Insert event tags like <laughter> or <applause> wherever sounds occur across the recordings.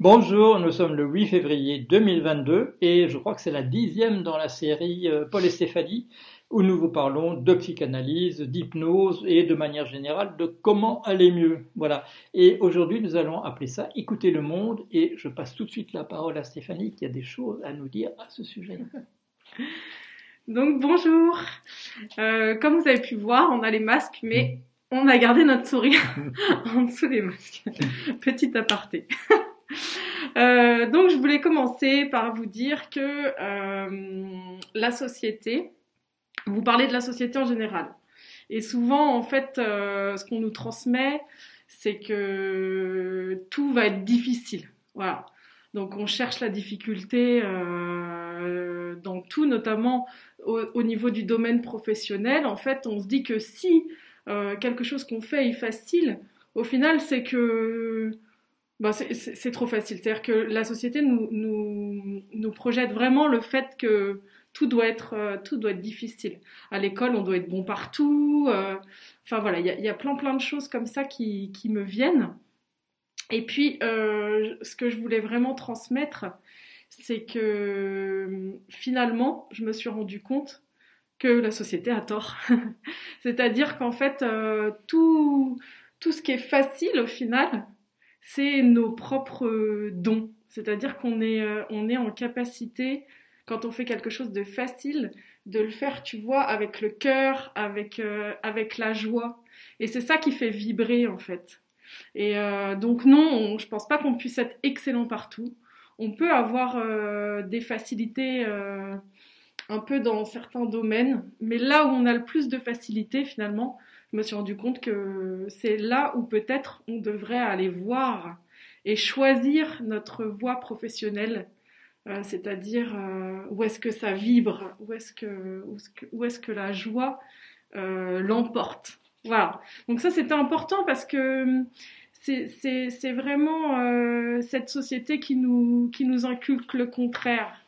Bonjour, nous sommes le 8 février 2022 et je crois que c'est la dixième dans la série euh, Paul et Stéphanie où nous vous parlons de psychanalyse, d'hypnose et de manière générale de comment aller mieux. Voilà. Et aujourd'hui, nous allons appeler ça écouter le monde et je passe tout de suite la parole à Stéphanie qui a des choses à nous dire à ce sujet. <laughs> Donc bonjour. Euh, comme vous avez pu voir, on a les masques, mais on a gardé notre sourire <laughs> <laughs> en dessous des masques. Petit aparté. Euh, donc je voulais commencer par vous dire que euh, la société, vous parlez de la société en général. Et souvent, en fait, euh, ce qu'on nous transmet, c'est que tout va être difficile. Voilà. Donc on cherche la difficulté dans tout, notamment au, niveau du domaine professionnel. En fait, on se dit que si quelque chose qu'on fait est facile, au final, c'est que bah, c'est trop facile. C'est-à-dire que la société nous, projette vraiment le fait que tout doit être, euh, tout doit être difficile. À l'école, on doit être bon partout. Euh, enfin voilà, il y, a, plein plein de choses comme ça qui, me viennent. Et puis, euh, ce que je voulais vraiment transmettre, c'est que finalement, je me suis rendu compte que la société a tort. <laughs> C'est-à-dire qu'en fait, tout ce qui est facile au final, c'est nos propres dons. C'est-à-dire qu'on est, euh, on est en capacité, quand on fait quelque chose de facile, de le faire, tu vois, avec le cœur, avec, euh, avec la joie. Et c'est ça qui fait vibrer, en fait. Et euh, donc non, je pense pas qu'on puisse être excellent partout. On peut avoir des facilités un peu dans certains domaines, mais là où on a le plus de facilité finalement, je me suis rendu compte que c'est là où peut-être on devrait aller voir et choisir notre voie professionnelle, euh, c'est-à-dire euh, où est-ce que ça vibre, où est-ce que, où est-ce que, la joie euh, l'emporte. Voilà. Donc ça c'était important parce que c'est vraiment cette société qui nous, qui nous inculque le contraire.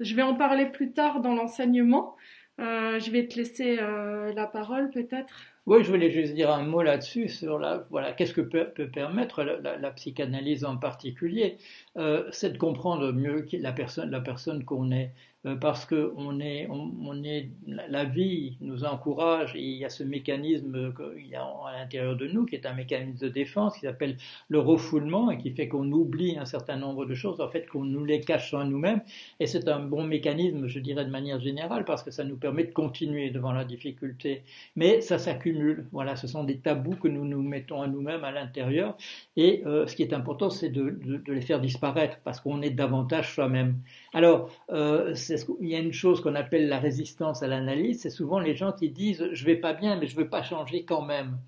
Je vais en parler plus tard dans l'enseignement. je vais te laisser la parole peut-être. Oui, je voulais juste dire un mot là-dessus sur la, voilà, qu'est-ce que peut, permettre la, psychanalyse en particulier, euh, c'est de comprendre mieux la personne, la personne qu'on est. Euh, parce que on est, on, est, la vie nous encourage, et il y a ce mécanisme qu'il y a à l'intérieur de nous, qui est un mécanisme de défense, qui s'appelle le refoulement, et qui fait qu'on oublie un certain nombre de choses, en fait qu'on nous les cache en nous-mêmes, et c'est un bon mécanisme, je dirais de manière générale, parce que ça nous permet de continuer devant la difficulté, mais ça s'accumule, voilà, ce sont des tabous que nous nous mettons à nous-mêmes à l'intérieur, et euh, ce qui est important, c'est de, les faire disparaître, parce qu'on est davantage soi-même. Alors, euh, il y a une chose qu'on appelle la résistance à l'analyse, c'est souvent les gens qui disent je vais pas bien, mais je veux pas changer quand même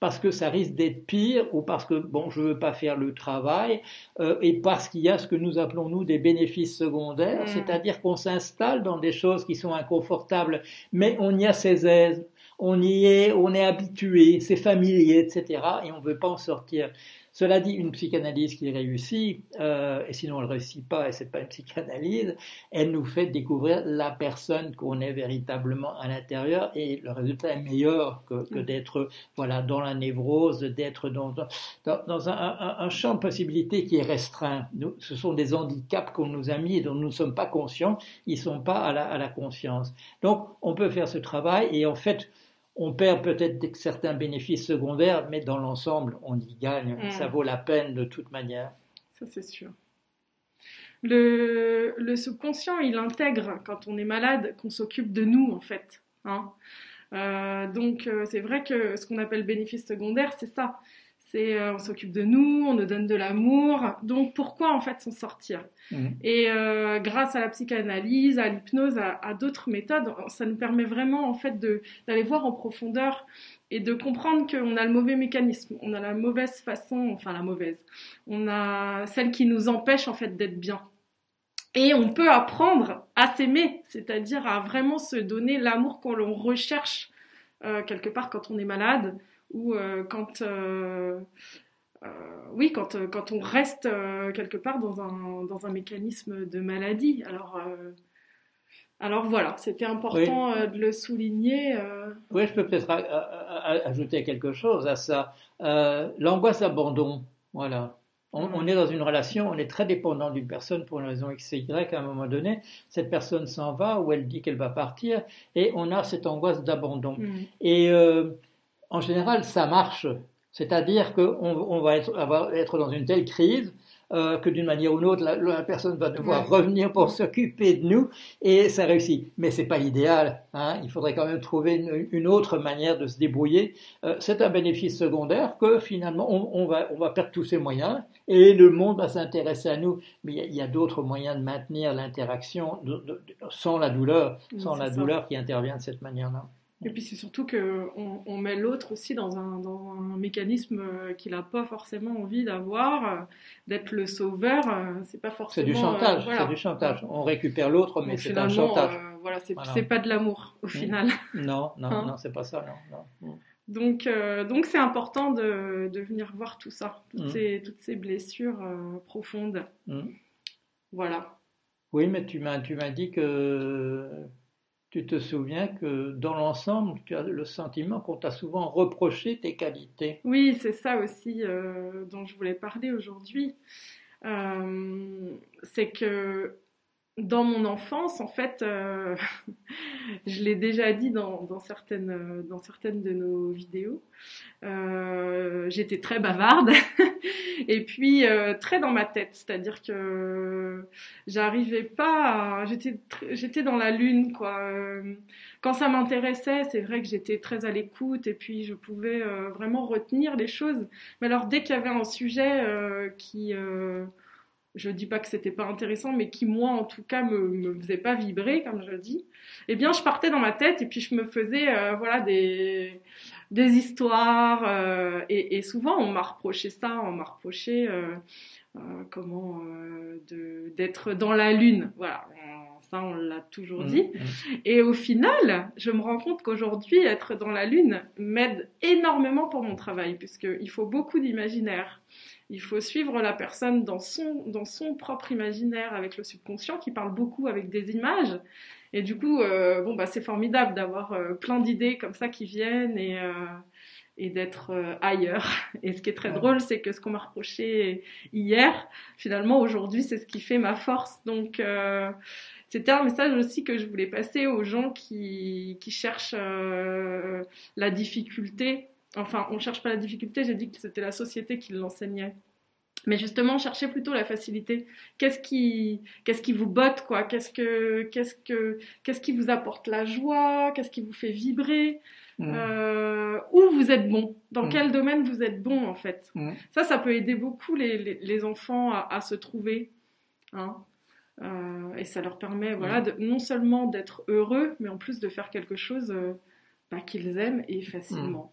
parce que ça risque d'être pire ou parce que bon je veux pas faire le travail euh, et parce qu'il y a ce que nous appelons nous des bénéfices secondaires, mmh. c'est-à-dire qu'on s'installe dans des choses qui sont inconfortables, mais on y a ses aises, on y est, on est habitué, c'est familier, etc. et on veut pas en sortir. Cela dit, une psychanalyse qui réussit, euh, et sinon elle ne réussit pas, et c'est pas une psychanalyse, elle nous fait découvrir la personne qu'on est véritablement à l'intérieur, et le résultat est meilleur que, mm. d'être voilà dans la névrose, d'être dans, dans, un, champ de possibilités qui est restreint. ce sont des handicaps qu'on nous a mis et dont nous ne sommes pas conscients, ils ne sont pas à la, à la conscience. Donc on peut faire ce travail, et en fait, on perd peut-être certains bénéfices secondaires, mais dans l'ensemble, on y gagne. Mm. Ça vaut la peine de toute manière. Ça, c'est sûr. Le, subconscient, il intègre quand on est malade qu'on s'occupe de nous, en fait. Hein. Euh, donc, euh, c'est vrai que ce qu'on appelle bénéfice secondaire, c'est ça. Euh, on s'occupe de nous, on nous donne de l'amour. Donc pourquoi en fait s'en sortir? Mhm. Et euh, grâce à la psychanalyse, à l'hypnose, à, d'autres méthodes, ça nous permet vraiment en fait d'aller voir en profondeur et de comprendre qu'on a le mauvais mécanisme, on a la mauvaise façon, enfin la mauvaise, on a celle qui nous empêche en fait d'être bien. Et on peut apprendre à s'aimer, c'est-à-dire à vraiment se donner l'amour qu'on recherche euh, quelque part quand on est malade ou euh, quand euh, euh, oui, quand, quand on reste quelque part dans un, dans un mécanisme de maladie. Alors, alors voilà, c'était important de le souligner. Oui, je peux peut-être ajouter quelque chose à ça. L'angoisse d'abandon, voilà. On, est dans une relation, on est très dépendant d'une personne pour une raison X et Y. À un moment donné, cette personne s'en va ou elle dit qu'elle va partir et on a cette angoisse d'abandon. Mm. Et euh, en général, ça marche. C'est-à-dire qu'on on va être, avoir, être dans une telle crise euh, que d'une manière ou d'une autre, la, personne va devoir revenir pour s'occuper de nous et ça réussit. Mais c'est pas l'idéal. Hein. Il faudrait quand même trouver une, autre manière de se débrouiller. Euh, c'est un bénéfice secondaire que finalement on, va, on va perdre tous ces moyens et le monde va s'intéresser à nous. Mais il y a, d'autres moyens de maintenir l'interaction sans la douleur, sans la douleur qui intervient de cette manière-là. Et puis c'est surtout qu'on on met l'autre aussi dans un, dans un mécanisme euh, qu'il n'a pas forcément envie d'avoir, euh, d'être le sauveur. Euh, c'est pas forcément. C'est du chantage. C'est du chantage. On récupère l'autre, mais c'est un chantage. voilà, c'est pas de l'amour au mmh. final. Non, non, <laughs> hein non, c'est pas ça. Non, mmh. Donc, donc c'est important de, de, venir voir tout ça, toutes, mmh. ces, toutes ces blessures profondes. Voilà. Oui, mais tu m'as, tu m'as dit que tu te souviens que dans l'ensemble, tu as le sentiment qu'on t'a souvent reproché tes qualités. Oui, c'est ça aussi euh, dont je voulais parler aujourd'hui. Euh, c'est que dans mon enfance, en fait, euh, <laughs> je l'ai déjà dit dans, certaines, dans certaines de nos vidéos, euh, j'étais très bavarde <laughs> et puis euh, très dans ma tête, c'est-à-dire que j'arrivais pas, j'étais j'étais dans la lune quoi. Quand ça m'intéressait, c'est vrai que j'étais très à l'écoute et puis je pouvais vraiment retenir les choses. Mais alors dès qu'il y avait un sujet qui je dis pas que c'était pas intéressant, mais qui moi en tout cas me, me faisait pas vibrer, comme je dis, eh bien je partais dans ma tête et puis je me faisais euh, voilà des des histoires euh, et, et, souvent on m'a reproché ça, on m'a reproché euh, euh comment d'être dans la lune, voilà. Ça, on l'a toujours mmh, dit. Mmh. Et au final, je me rends compte qu'aujourd'hui, être dans la Lune m'aide énormément pour mon travail, puisqu'il faut beaucoup d'imaginaire. Il faut suivre la personne dans son, dans son propre imaginaire avec le subconscient qui parle beaucoup avec des images. Et du coup, euh, bon, bah, c'est formidable d'avoir euh, plein d'idées comme ça qui viennent et, euh, et d'être ailleurs. <laughs> Et ce qui est très drôle, c'est que ce qu'on m'a reproché hier, finalement, aujourd'hui, c'est ce qui fait ma force. Donc, c'était un message aussi que je voulais passer aux gens qui, qui cherchent la difficulté Enfin, on cherche pas la difficulté, j'ai dit que c'était la société qui l'enseignait. Mais justement, cherchez plutôt la facilité. Qu'est-ce qui, qu'est-ce qui vous botte, quoi? Qu'est-ce que, qu'est-ce que, qu'est-ce qui vous apporte la joie? Qu'est-ce qui vous fait vibrer? Mmh. euh, Où vous êtes bon? Dans mmh. quel domaine vous êtes bon, en fait? Mmh. Ça, ça peut aider beaucoup les, les, enfants à, se trouver. Hein euh, et ça leur permet, voilà, de, non seulement d'être heureux, mais en plus de faire quelque chose euh, bah, qu'ils aiment et facilement.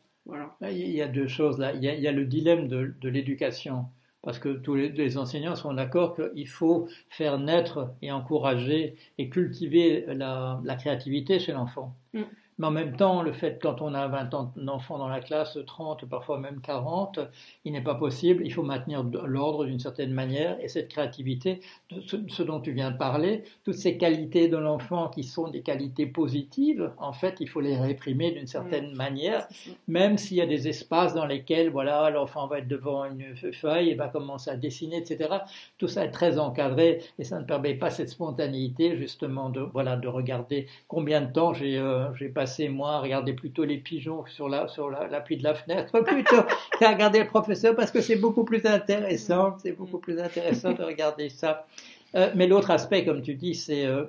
Il y a deux choses là. Il y a, le dilemme de, l'éducation, parce que tous les, enseignants sont d'accord qu'il faut faire naître et encourager et cultiver la, créativité chez l'enfant. Mm. Mais en même temps, le fait quand on a 20 ans d'enfants dans la classe, 30, parfois même 40, il n'est pas possible. Il faut maintenir l'ordre d'une certaine manière et cette créativité, ce, dont tu viens de parler, toutes ces qualités de l'enfant qui sont des qualités positives, en fait, il faut les réprimer d'une certaine manière, même s'il y a des espaces dans lesquels, voilà, l'enfant va être devant une feuille et va commencer à dessiner, etc. Tout ça est très encadré et ça ne permet pas cette spontanéité, justement, de, voilà, de regarder combien de temps j'ai euh, passé moi, regardez plutôt les pigeons sur la, sur l'appui de la fenêtre, <laughs> plutôt qu'à regarder le professeur parce que c'est beaucoup plus intéressant, c'est beaucoup plus intéressant de regarder ça. Euh, mais l'autre aspect, comme tu dis, c'est euh,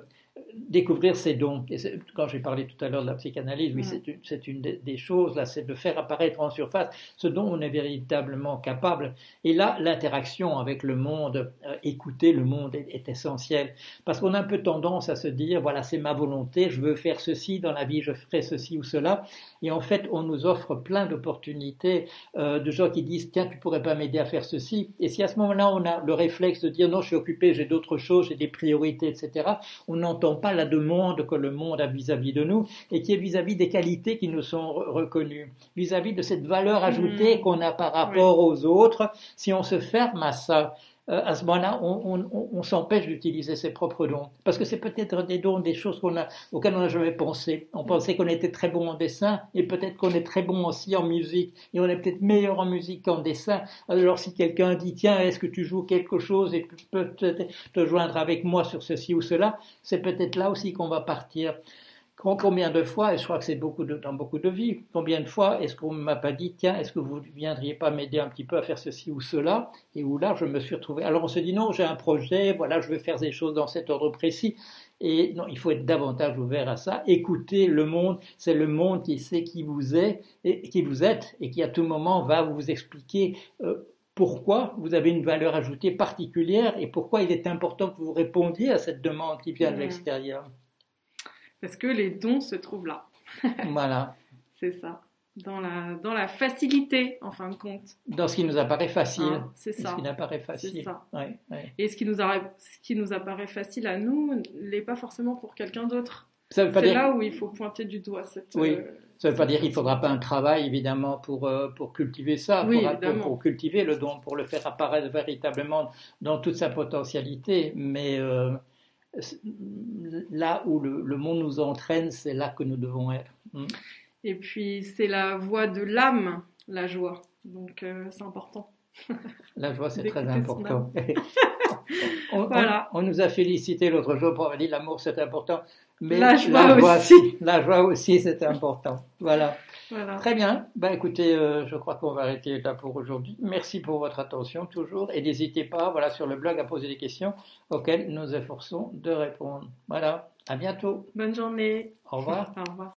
découvrir ses dons. Et quand j'ai parlé tout à l'heure de la psychanalyse, oui, c'est une, des choses, là, c'est de faire apparaître en surface ce dont on est véritablement capable. Et là, l'interaction avec le monde, euh, écouter le monde est, est essentiel. Parce qu'on a un peu tendance à se dire, voilà, c'est ma volonté, je veux faire ceci dans la vie, je ferai ceci ou cela. Et en fait, on nous offre plein d'opportunités euh, de gens qui disent, tiens, tu pourrais pas m'aider à faire ceci. Et si à ce moment-là, on a le réflexe de dire, non, je suis occupé, j'ai d'autres choses, j'ai des priorités, etc., on n'entend pas la demande que le monde a vis-à-vis de nous et qui est vis-à-vis des qualités qui nous sont reconnues, vis-à-vis de cette valeur ajoutée mmh. qu'on a par rapport aux autres. Si on se ferme à ça, euh, à ce moment-là, on, s'empêche d'utiliser ses propres dons. Parce que c'est peut-être des dons, des choses qu'on a, auxquelles on n'a jamais pensé. On pensait qu'on était très bon en dessin, et peut-être qu'on est très bon aussi en musique, et on est peut-être meilleur en musique qu'en dessin. Alors si quelqu'un dit, tiens, est-ce que tu joues quelque chose et tu peux te joindre avec moi sur ceci ou cela, c'est peut-être là aussi qu'on va partir. Combien de fois, et je crois que c'est beaucoup dans beaucoup de vies, combien de fois est-ce qu'on ne m'a pas dit, tiens, est-ce que vous ne viendriez pas m'aider un petit peu à faire ceci ou cela? Et où là, je me suis retrouvé. Alors on se dit, non, j'ai un projet, voilà, je veux faire des choses dans cet ordre précis. Et non, il faut être davantage ouvert à ça. Écoutez le monde, c'est le monde qui sait qui vous êtes et qui vous êtes et qui à tout moment va vous expliquer euh, pourquoi vous avez une valeur ajoutée particulière et pourquoi il est important que vous répondiez à cette demande qui vient de l'extérieur. Parce que les dons se trouvent là. <laughs> voilà. C'est ça. Dans la, dans la facilité, en fin de compte. Dans ce qui nous apparaît facile. Ah, c'est ça. Ce qui n'apparaît facile. Ça. Et ce qui, nous ce qui nous apparaît facile à nous l'est pas forcément pour quelqu'un d'autre. C'est là où il faut pointer du doigt cette. Oui. Euh, ça ne veut pas dire qu'il ne faudra pas un travail, évidemment, pour, euh, pour cultiver ça, oui, pour, pour, cultiver le don, pour le faire apparaître véritablement dans toute sa potentialité. Mais euh, là où le, monde nous entraîne, c'est là que nous devons être. Mm. Et puis, c'est la voie de l'âme, la joie. Donc, euh, c'est important. La joie, c'est très important. <laughs> on, voilà. on, nous a félicité l'autre jour pour avoir dit l'amour, c'est important. Mais la joie, aussi. <laughs> La joie aussi, c'est important. Voilà. Très bien. Ben, écoutez, euh, je crois qu'on va arrêter là pour aujourd'hui. Merci pour votre attention toujours. Et n'hésitez pas, voilà, sur le blog à poser des questions auxquelles nous efforçons de répondre. Voilà. À bientôt. Bonne journée. Au revoir. <laughs> Au revoir.